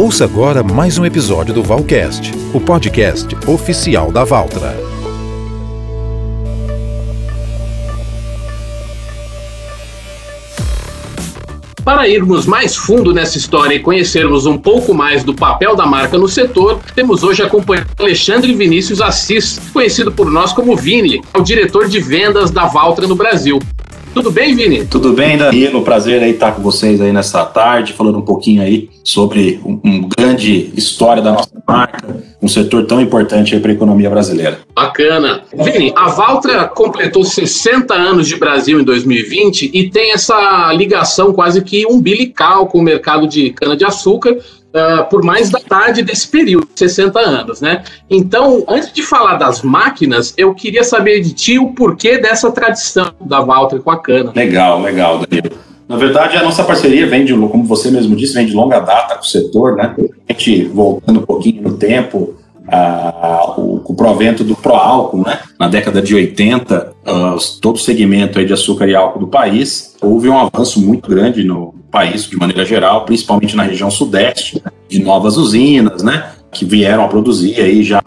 Ouça agora mais um episódio do Valcast, o podcast oficial da Valtra. Para irmos mais fundo nessa história e conhecermos um pouco mais do papel da marca no setor, temos hoje acompanhado Alexandre Vinícius Assis, conhecido por nós como Vini, o diretor de vendas da Valtra no Brasil. Tudo bem, Vini? Tudo bem, Danilo. Prazer aí estar com vocês aí nessa tarde, falando um pouquinho aí sobre um, um grande história da nossa marca, um setor tão importante para a economia brasileira. Bacana. Vini, a Valtra completou 60 anos de Brasil em 2020 e tem essa ligação quase que umbilical com o mercado de cana-de-açúcar, uh, por mais da tarde desse período, 60 anos, né? Então, antes de falar das máquinas, eu queria saber de ti o porquê dessa tradição da Valtra com a cana. Legal, legal, Danilo. Na verdade, a nossa parceria vem de, como você mesmo disse, vem de longa data com o setor, né? A gente, voltando um pouquinho no tempo, o, o provento do pró-álcool, né? Na década de 80, uh, todo o segmento de açúcar e álcool do país, houve um avanço muito grande no país, de maneira geral, principalmente na região sudeste, né? de novas usinas, né? Que vieram a produzir aí já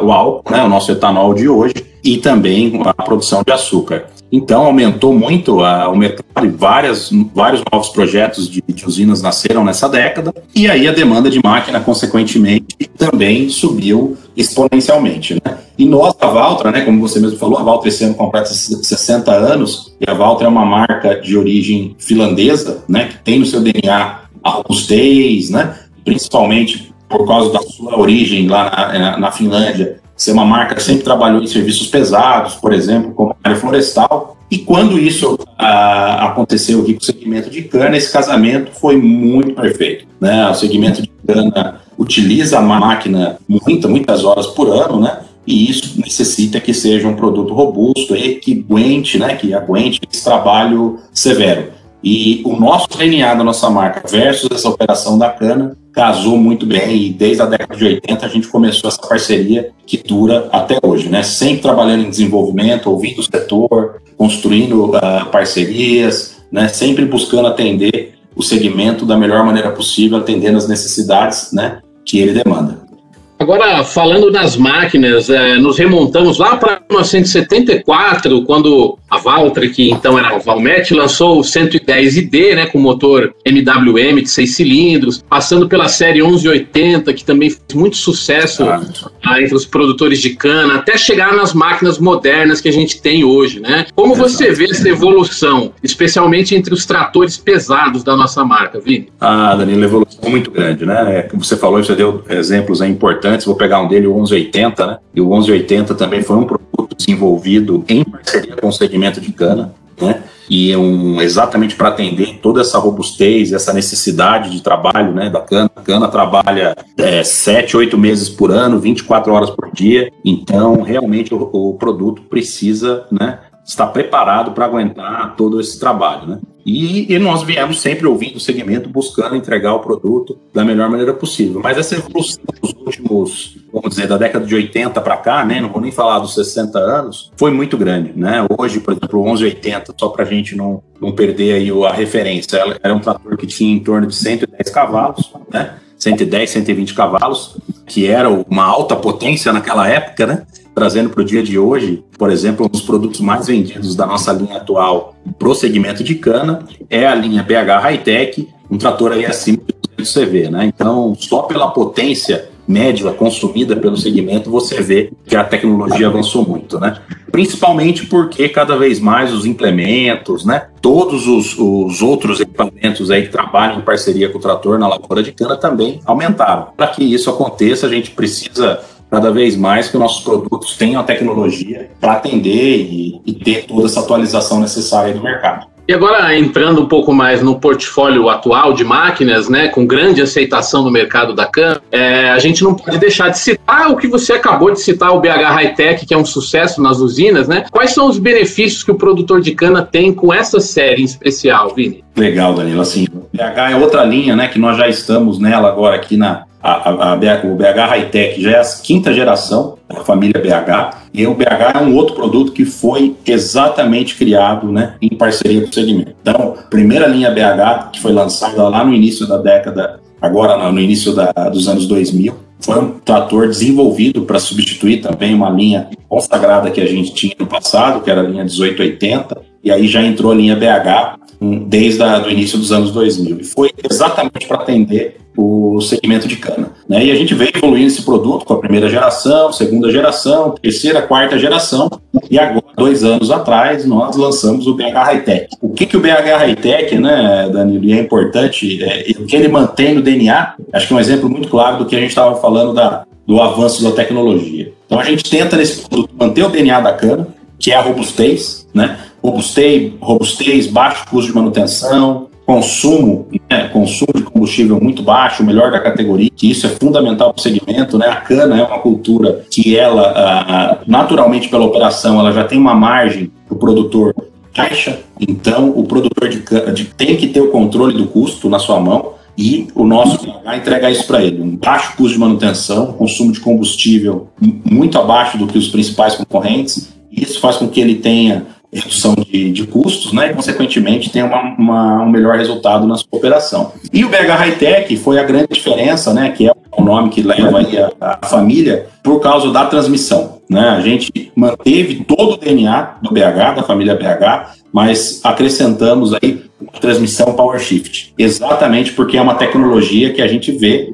o álcool, né? O nosso etanol de hoje, e também a produção de açúcar. Então, aumentou muito a, o mercado e várias, vários novos projetos de, de, usinas nasceram nessa década. E aí a demanda de máquina, consequentemente, também subiu exponencialmente. Né? E nós, a Valtra, né, como você mesmo falou, a Valtra esse ano completa 60 anos, e a Valtra é uma marca de origem finlandesa, né, que tem no seu DNA a robustez, né, principalmente por causa da sua origem lá na, na Finlândia, ser uma marca que sempre trabalhou em serviços pesados, por exemplo, como área florestal. E quando isso ah, aconteceu aqui com o segmento de cana, esse casamento foi muito perfeito. Né? O segmento de cana utiliza a máquina muitas, muitas horas por ano, né? E isso necessita que seja um produto robusto e que aguente, né? Que aguente esse trabalho severo. E o nosso DNA da nossa marca versus essa operação da cana casou muito bem e desde a década de 80 a gente começou essa parceria que dura até hoje, né? Sempre trabalhando em desenvolvimento, ouvindo o setor, construindo uh, parcerias, né? Sempre buscando atender o segmento da melhor maneira possível, atendendo as necessidades, né? Que ele demanda. Agora, falando nas máquinas, é, nos remontamos lá para 1974, quando a Valtra, que então era a Valmet, lançou o 110ID, né, com motor MWM de seis cilindros, passando pela série 1180, que também fez muito sucesso ah, entre os produtores de cana, até chegar nas máquinas modernas que a gente tem hoje, né? Como você vê essa evolução, especialmente entre os tratores pesados da nossa marca, Vini? Ah, Danilo, evolução muito grande, né? É, como você falou, você deu exemplos aí importantes, vou pegar um dele, o 1180, né? E o 1180 também foi um produto desenvolvido em parceria com o segmento de cana, né? E é um, exatamente para atender toda essa robustez, essa necessidade de trabalho né, da cana. A cana trabalha é, 7, 8 meses por ano, 24 horas por dia. Então, realmente, o, o produto precisa né, estar preparado para aguentar todo esse trabalho. Né? E, e, nós viemos sempre ouvindo o segmento, buscando entregar o produto da melhor maneira possível. Mas essa evolução dos últimos, vamos dizer, da década de 80 para cá, né, não vou nem falar dos 60 anos, foi muito grande. Né? Hoje, por exemplo, o 1180, só para a gente não, não perder aí a referência, era um trator que tinha em torno de 110 cavalos, né? 110, 120 cavalos, que era uma alta potência naquela época, né? Trazendo para o dia de hoje, por exemplo, um dos produtos mais vendidos da nossa linha atual pro segmento de cana é a linha BH Hightech, um trator aí acima de 200 CV, né? Então, só pela potência média consumida pelo segmento, você vê que a tecnologia avançou muito, né? Principalmente porque cada vez mais os implementos, né? Todos os, os outros equipamentos aí que trabalham em parceria com o trator na lavoura de cana também aumentaram. Para que isso aconteça, a gente precisa cada vez mais que nossos produtos tenham a tecnologia para atender e, e, ter toda essa atualização necessária do mercado. E agora, entrando um pouco mais no portfólio atual de máquinas, né, com grande aceitação no mercado da CAN, é, a gente não pode deixar de citar o que você acabou de citar, o BH Hightech, que é um sucesso nas usinas, né? Quais são os benefícios que o produtor de cana tem com essa série em especial, Vini? Legal, Danilo. Assim, o BH é outra linha, né, que nós já estamos nela agora aqui na, a, a, o BH Hightech já é a quinta geração da família BH, e o BH é um outro produto que foi exatamente criado né, em parceria com o segmento. Então, primeira linha BH, que foi lançada lá no início da década, agora no início da, dos anos 2000, foi um trator desenvolvido para substituir também uma linha consagrada que a gente tinha no passado, que era a linha 1880, e aí já entrou a linha BH desde o início dos anos 2000. E foi exatamente para atender o segmento de cana. Né? E a gente veio evoluindo esse produto com a primeira geração, segunda geração, terceira, quarta geração, e agora, dois anos atrás, nós lançamos o BH Hightech. O que, que o BH Hightech, né, Danilo, e é importante, é, o que ele mantém no DNA, acho que é um exemplo muito claro do que a gente estava falando da, do avanço da tecnologia. Então a gente tenta nesse produto manter o DNA da cana, que é a robustez, né? Robustez, robustez, baixo custo de manutenção, consumo, né, consumo de combustível muito baixo, o melhor da categoria, que isso é fundamental para o segmento, né? A cana é uma cultura que ela, ah, naturalmente pela operação, ela já tem uma margem para o produtor caixa, então o produtor de, de, tem que ter o controle do custo na sua mão e o nosso vai entregar isso para ele. Um baixo custo de manutenção, consumo de combustível muito abaixo do que os principais concorrentes, isso faz com que ele tenha redução de, de custos, né, e consequentemente tem uma, uma, um melhor resultado na sua operação. E o BH Hightech foi a grande diferença, né, que é o nome que leva aí a, a família, por causa da transmissão. Né? A gente manteve todo o DNA do BH, da família BH, mas acrescentamos aí transmissão Power Shift, exatamente porque é uma tecnologia que a gente vê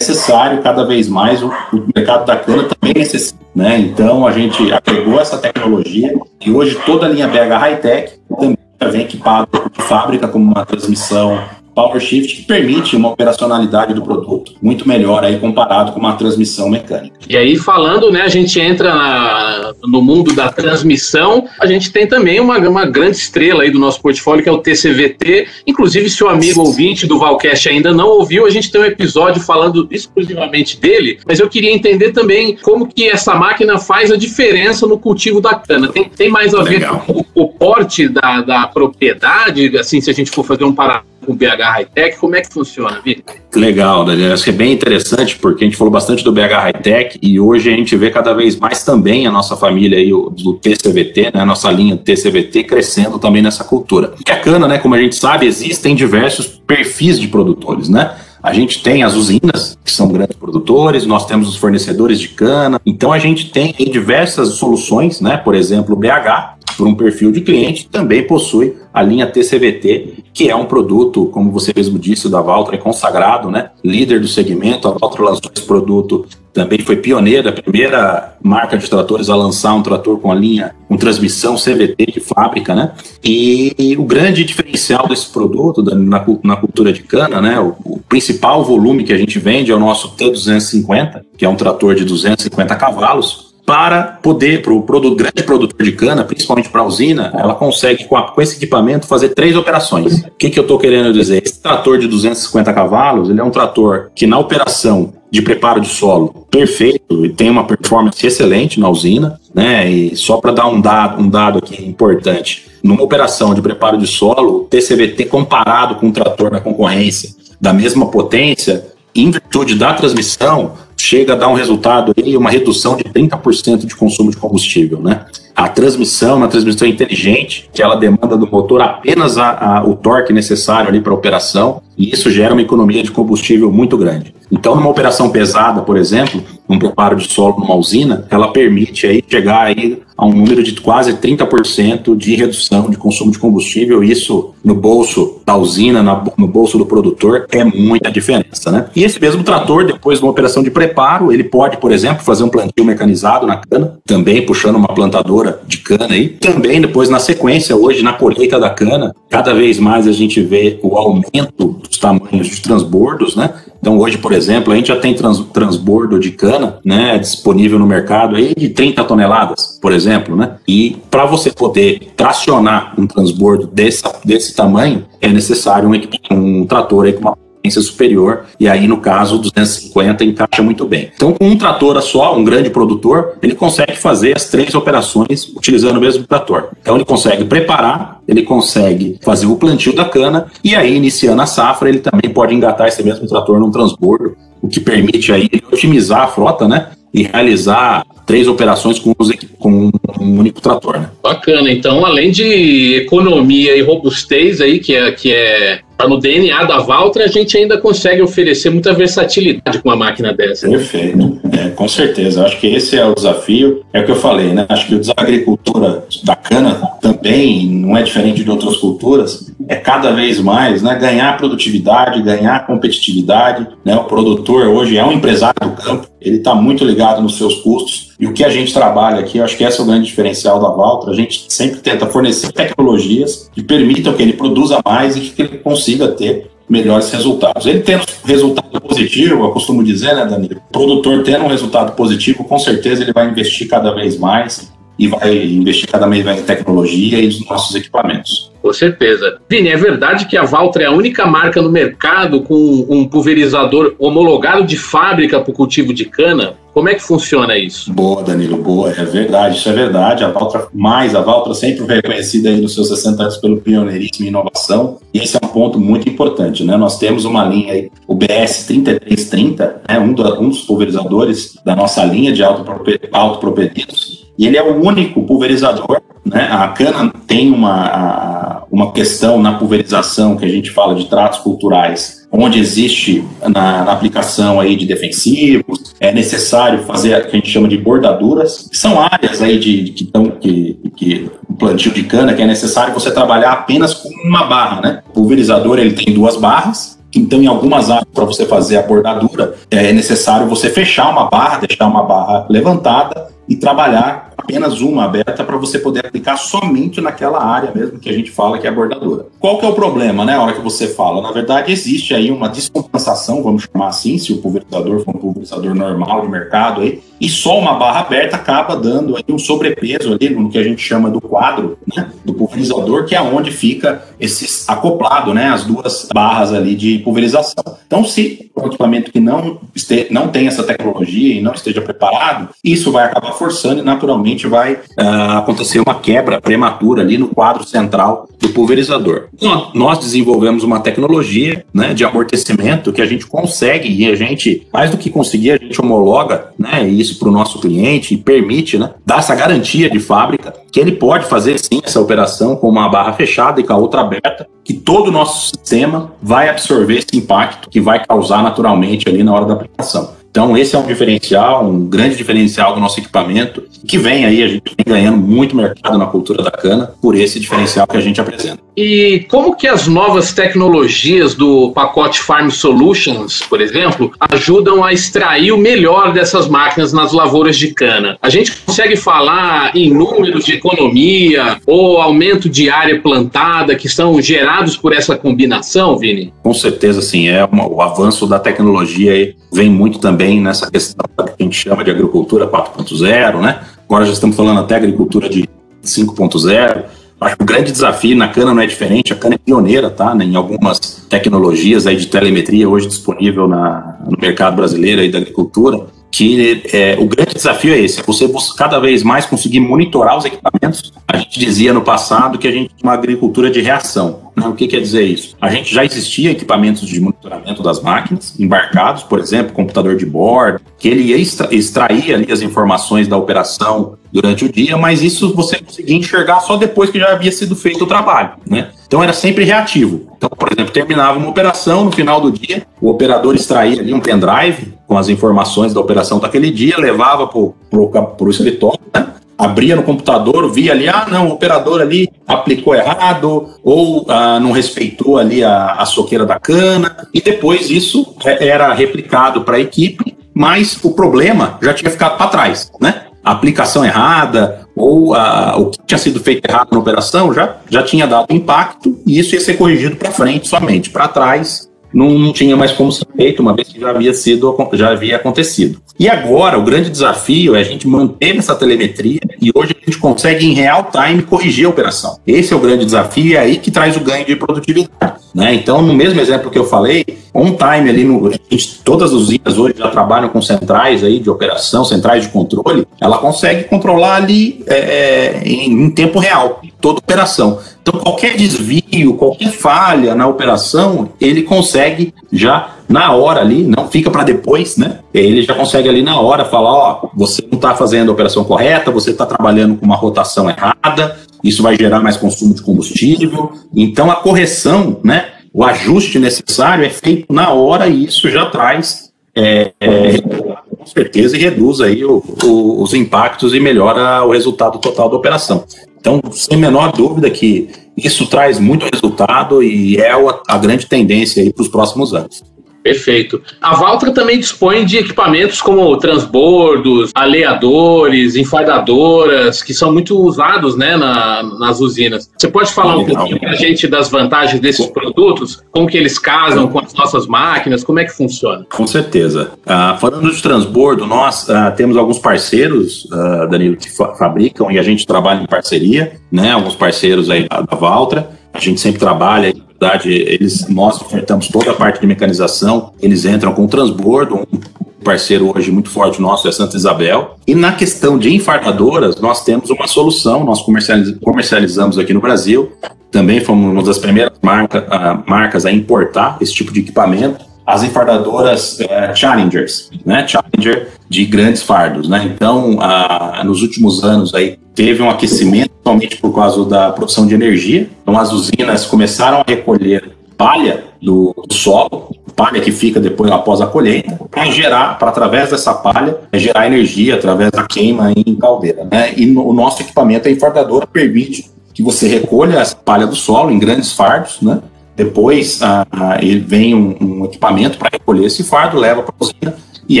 necessário cada vez mais, o, mercado da cana também necessita, né? Então a gente agregou essa tecnologia e hoje toda a linha BH Hightech também vem equipada de fábrica como uma transmissão PowerShift que permite uma operacionalidade do produto muito melhor aí comparado com uma transmissão mecânica. E aí falando, né, a gente entra na, no mundo da transmissão, a gente tem também uma, uma grande estrela aí do nosso portfólio que é o TCVT. Inclusive, se o amigo ouvinte do Valcast ainda não ouviu, a gente tem um episódio falando exclusivamente dele, mas eu queria entender também como que essa máquina faz a diferença no cultivo da cana. Tem, tem mais a ver com o, o porte da, da propriedade, assim, se a gente for fazer um paralelo com o BH Hightech, como é que funciona, Vitor? Legal, Daniel. Acho que é bem interessante, porque a gente falou bastante do BH Hightech e hoje a gente vê cada vez mais também a nossa família aí, do TCVT, né, a nossa linha TCVT crescendo também nessa cultura. Porque a cana, né, como a gente sabe, existem diversos perfis de produtores, né? A gente tem as usinas, que são grandes produtores, nós temos os fornecedores de cana, então a gente tem diversas soluções, né? Por exemplo, o BH, por um perfil de cliente, também possui a linha TCVT, que é um produto, como você mesmo disse, da Valtra, é consagrado, né? Líder do segmento. A Valtra lançou esse produto, também foi pioneira, a primeira marca de tratores a lançar um trator com a linha com transmissão CVT de fábrica, né? E, o grande diferencial desse produto na, na cultura de cana, né? O, o, principal volume que a gente vende é o nosso T250, que é um trator de 250 cavalos para poder, para o produto, grande produtor de cana, principalmente para a usina, ela consegue, com, a, com, esse equipamento, fazer três operações. O que, que eu estou querendo dizer? Esse trator de 250 cavalos, ele é um trator que na operação de preparo de solo perfeito e tem uma performance excelente na usina, né? E só para dar um dado, um dado aqui importante, numa operação de preparo de solo, o TCVT comparado com um trator na concorrência da mesma potência, em virtude da transmissão, chega a dar um resultado aí, uma redução de 30% de consumo de combustível, né? A transmissão, uma transmissão inteligente, que ela demanda do motor apenas a, a, o torque necessário ali para a operação, e isso gera uma economia de combustível muito grande. Então, numa operação pesada, por exemplo, um preparo de solo numa usina, ela permite aí chegar aí a um número de quase 30% de redução de consumo de combustível. Isso no bolso da usina, no bolso do produtor, é muita diferença, né? E esse mesmo trator, depois de uma operação de preparo, ele pode, por exemplo, fazer um plantio mecanizado na cana, também puxando uma plantadora de cana aí. Também depois na sequência, hoje na colheita da cana, cada vez mais a gente vê o aumento dos tamanhos de transbordos, né? Então hoje, por exemplo, a gente já tem trans, transbordo de cana, né, disponível no mercado aí de 30 toneladas, por exemplo, né? E para você poder tracionar um transbordo desse, desse tamanho, é necessário um, um trator aí com uma potência superior, e aí no caso 250 encaixa muito bem. Então com um trator só, um grande produtor, ele consegue fazer as três operações utilizando o mesmo trator. Então ele consegue preparar, ele consegue fazer o plantio da cana, e aí iniciando a safra ele também pode engatar esse mesmo trator num transbordo o que permite aí otimizar a frota, né? E realizar três operações com, com um único trator, né? Bacana. Então, além de economia e robustez aí, que é, que é tá no DNA da Valtra, a gente ainda consegue oferecer muita versatilidade com uma máquina dessa. Perfeito, é, com certeza. Acho que esse é o desafio. É o que eu falei, né? Acho que a agricultura da cana também não é diferente de outras culturas. É cada vez mais, né? Ganhar produtividade, ganhar competitividade. Né? O produtor hoje é um empresário do campo. Ele está muito ligado nos seus custos. E o que a gente trabalha aqui, acho que esse é o grande diferencial da Valtra. A gente sempre tenta fornecer tecnologias que permitam que ele produza mais e que ele consiga ter melhores resultados. Ele tendo resultado positivo, eu costumo dizer, né, Danilo? O produtor tendo um resultado positivo, com certeza ele vai investir cada vez mais e vai investir cada vez mais em tecnologia e nos nossos equipamentos. Com certeza. Vini, é verdade que a Valtra é a única marca no mercado com um pulverizador homologado de fábrica para o cultivo de cana? Como é que funciona isso? Boa, Danilo, boa. É verdade, isso é verdade. A Valtra, mais, a Valtra sempre foi reconhecida aí nos seus 60 anos pelo pioneirismo e inovação. E esse é um ponto muito importante, né? Nós temos uma linha aí, o BS 3330, né? um, do, um dos pulverizadores da nossa linha de autopropelidos. E ele é o único pulverizador né? A cana tem uma, uma questão na pulverização que a gente fala de tratos culturais, onde existe na, na, aplicação aí de defensivos, é necessário fazer o que a gente chama de bordaduras, que são áreas aí de, de que estão que, que o plantio de cana que é necessário você trabalhar apenas com uma barra, né? O pulverizador ele tem duas barras, então, em algumas áreas, para você fazer a bordadura, é necessário você fechar uma barra, deixar uma barra levantada e trabalhar apenas uma aberta para você poder aplicar somente naquela área mesmo que a gente fala que é a bordadura. Qual que é o problema, né, a hora que você fala? Na verdade, existe aí uma descompensação, vamos chamar assim, se o pulverizador for um pulverizador normal de mercado aí, e só uma barra aberta acaba dando aí um sobrepeso ali no que a gente chama do quadro, né, do pulverizador, que é onde fica esse acoplado, né, as duas barras ali de pulverização. Então, se o equipamento que não, este, não tem essa tecnologia e não esteja preparado, isso vai acabar forçando e naturalmente vai uh, acontecer uma quebra prematura ali no quadro central do pulverizador. Então, nós desenvolvemos uma tecnologia né, de amortecimento que a gente consegue e a gente, mais do que conseguir, a gente homologa né, isso para o nosso cliente e permite né, dar essa garantia de fábrica que ele pode fazer sim essa operação com uma barra fechada e com a outra aberta, que todo o nosso sistema vai absorver esse impacto que vai causar naturalmente ali na hora da aplicação. Então, esse é um diferencial, um grande diferencial do nosso equipamento, que vem aí, a gente vem ganhando muito mercado na cultura da cana por esse diferencial que a gente apresenta. E como que as novas tecnologias do pacote Farm Solutions, por exemplo, ajudam a extrair o melhor dessas máquinas nas lavouras de cana? A gente consegue falar em números de economia ou aumento de área plantada que são gerados por essa combinação, Vini? Com certeza, sim. É uma, o avanço da tecnologia aí vem muito também nessa questão que a gente chama de agricultura 4.0, né? Agora já estamos falando até agricultura de 5.0. Acho que o grande desafio na cana não é diferente, a cana é pioneira, tá? Né, em algumas tecnologias aí de telemetria hoje disponível na, no mercado brasileiro aí da agricultura que é, o grande desafio é esse, é você cada vez mais conseguir monitorar os equipamentos. A gente dizia no passado que a gente tinha uma agricultura de reação. Né? O que quer dizer isso? A gente já existia equipamentos de monitoramento das máquinas, embarcados, por exemplo, computador de bordo, que ele ia extrair ali as informações da operação durante o dia, mas isso você conseguia enxergar só depois que já havia sido feito o trabalho, né? Então era sempre reativo. Então, por exemplo, terminava uma operação no final do dia, o operador extraía ali um pendrive com as informações da operação daquele dia, levava para o escritório, né? Abria no computador, via ali, ah, não, o operador ali aplicou errado, ou ah, não respeitou ali a, a soqueira da cana, e depois isso é, era replicado para a equipe, mas o problema já tinha ficado para trás, né? A aplicação errada, ou a, o que tinha sido feito errado na operação já, já tinha dado impacto, e isso ia ser corrigido para frente somente. Para trás, não, não, tinha mais como ser feito, uma vez que já havia sido, já havia acontecido. E agora, o grande desafio é a gente manter essa telemetria e hoje a gente consegue, em real time, corrigir a operação. Esse é o grande desafio e é aí que traz o ganho de produtividade. Né? Então, no mesmo exemplo que eu falei, on time ali, no, gente, todas as usinas hoje já trabalham com centrais aí de operação, centrais de controle, ela consegue controlar ali é, é em, em tempo real. toda a operação. Então, qualquer desvio, qualquer falha na operação, ele consegue já na hora ali, não fica para depois, né? Ele já consegue ali na hora falar: ó, você não está fazendo a operação correta, você está trabalhando com uma rotação errada, isso vai gerar mais consumo de combustível. Então, a correção, né? O ajuste necessário é feito na hora e isso já traz é, é, com certeza e reduz aí o, o, os impactos e melhora o resultado total da operação. Então, sem menor dúvida que isso traz muito resultado e é a, grande tendência aí para os próximos anos. Perfeito. A Valtra também dispõe de equipamentos como transbordos, aleadores, enfadadoras, que são muito usados né, na, nas usinas. Você pode falar um pouquinho para a gente das vantagens desses produtos? Como que eles casam com as nossas máquinas? Como é que funciona? Com certeza. Uh, falando de transbordo, nós uh, temos alguns parceiros, uh, Danilo, que fa fabricam e a gente trabalha em parceria, né? Alguns parceiros aí da, da Valtra. A gente sempre trabalha verdade, eles, nós ofertamos toda a parte de mecanização, eles entram com transbordo, um parceiro hoje muito forte nosso é Santa Isabel. E na questão de enfardadoras, nós temos uma solução, nós comercializamos aqui no Brasil, também fomos uma das primeiras marca, uh, marcas a importar esse tipo de equipamento as enfardadoras é, Challengers, né? Challenger de grandes fardos, né? Então, a, nos últimos anos aí teve um aquecimento, somente por causa da produção de energia. Então, as usinas começaram a recolher palha do, do solo, palha que fica depois após a colheita, para gerar, para através dessa palha, gerar energia através da queima em caldeira, né? E no, o nosso equipamento, a enfardadora, permite que você recolha essa palha do solo em grandes fardos, né? Depois ah, ele vem um, um equipamento para recolher esse fardo, leva para a usina e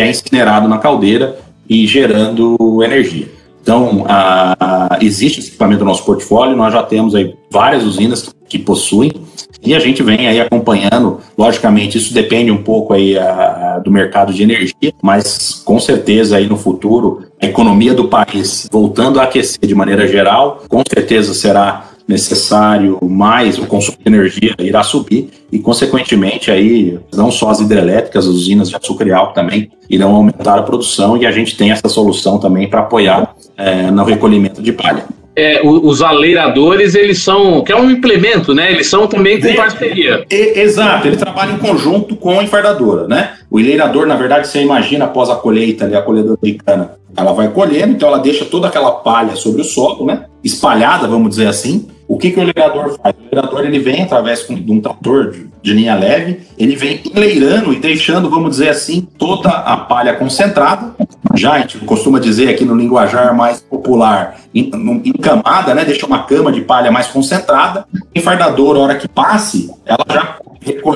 é incinerado na caldeira e gerando energia. Então, ah, existe esse equipamento no nosso portfólio, nós já temos aí várias usinas que possuem e a gente vem aí acompanhando. Logicamente, isso depende um pouco aí a, do mercado de energia, mas com certeza aí no futuro a economia do país voltando a aquecer de maneira geral, com certeza será necessário mais o consumo de energia irá subir e, consequentemente, aí não só as hidrelétricas, as usinas de açúcar e álcool também irão aumentar a produção e a gente tem essa solução também para apoiar é, no recolhimento de palha. É, os aleiradores, eles são, que é um implemento, né? Eles são também com parceria. exato, ele trabalha em conjunto com a enfardadora, né? O enleirador, na verdade, você imagina após a colheita ali, a colhedora de cana, ela vai colhendo, então ela deixa toda aquela palha sobre o solo, né? Espalhada, vamos dizer assim, o que, que o lerador faz? O lerador ele vem através de um trator de, de linha leve, ele vem enleirando e deixando, vamos dizer assim, toda a palha concentrada. Já a gente costuma dizer aqui no linguajar mais popular, em, em camada, né? Deixa uma cama de palha mais concentrada. O enfardador, a hora que passe, ela já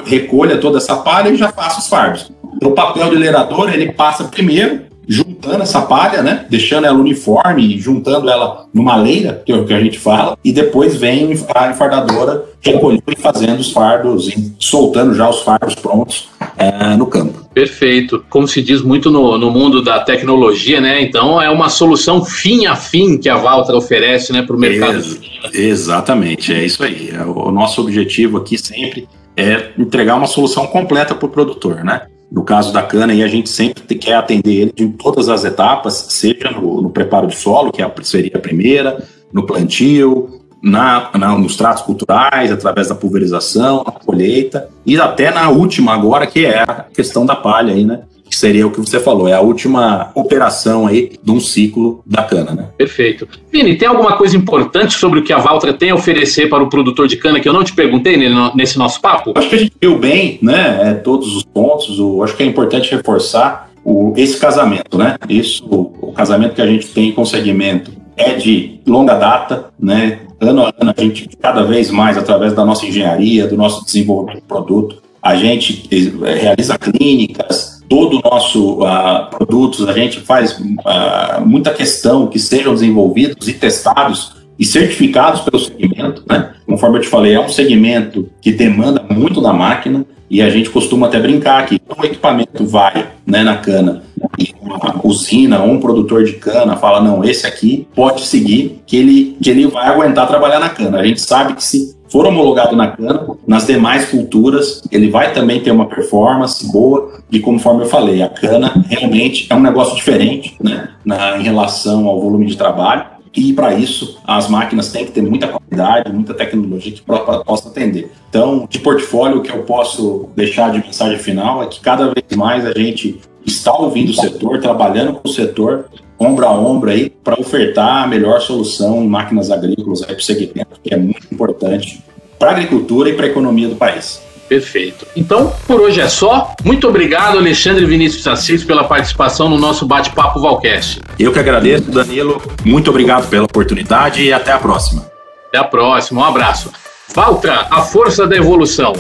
recolha toda essa palha e já faça os fardos. Então, o papel do lerador, ele passa primeiro juntando essa palha, né? Deixando ela uniforme, juntando ela numa leira, que é o que a gente fala, e depois vem a enfardadora recolhendo e fazendo os fardos, soltando já os fardos prontos é, no campo. Perfeito. Como se diz muito no, no mundo da tecnologia, né? Então é uma solução fim a fim que a Valtra oferece né, para o mercado. Ex exatamente, é isso aí. É o nosso objetivo aqui sempre é entregar uma solução completa para o produtor, né? No caso da cana, aí a gente sempre quer atender ele em todas as etapas, seja no, no preparo de solo, que é seria a primeira, no plantio, na, na, nos tratos culturais, através da pulverização, na colheita, e até na última agora, que é a questão da palha aí, né? Que seria o que você falou, é a última operação aí de um ciclo da cana, né? Perfeito. Vini, tem alguma coisa importante sobre o que a Valtra tem a oferecer para o produtor de cana que eu não te perguntei nesse nosso papo? Acho que a gente viu bem, né, é, todos os pontos, o, acho que é importante reforçar o, esse casamento, né? Isso, o, o casamento que a gente tem com o segmento é de longa data, né? Ano a ano a gente cada vez mais através da nossa engenharia, do nosso desenvolvimento de produto, a gente eh, realiza clínicas, todo o nosso uh, produtos, a gente faz uh, muita questão que sejam desenvolvidos e testados e certificados pelo segmento, né? Conforme eu te falei, é um segmento que demanda muito da máquina e a gente costuma até brincar que um equipamento vai né, na cana e uma usina ou um produtor de cana fala, não, esse aqui pode seguir, que ele, que ele vai aguentar trabalhar na cana. A gente sabe que se for homologado na cana, nas demais culturas, ele vai também ter uma performance boa. E conforme eu falei, a cana realmente é um negócio diferente né, na, em relação ao volume de trabalho. e para isso as máquinas têm que ter muita qualidade, muita tecnologia que possa atender. Então, de portfólio, o que eu posso deixar de mensagem final é que cada vez mais a gente está ouvindo o setor, trabalhando com o setor, ombro a ombro aí, para ofertar a melhor solução em máquinas agrícolas para o segmento, que é muito importante para a agricultura e para a economia do país. Perfeito. Então, por hoje é só. Muito obrigado, Alexandre Vinícius Assis, pela participação no nosso bate-papo Valcast. Eu que agradeço, Danilo. Muito obrigado pela oportunidade e até a próxima. Até a próxima. Um abraço. Valtra, a força da evolução.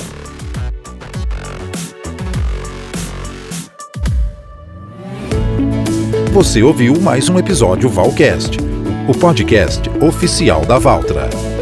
Você ouviu mais um episódio Valcast, o podcast oficial da Valtra.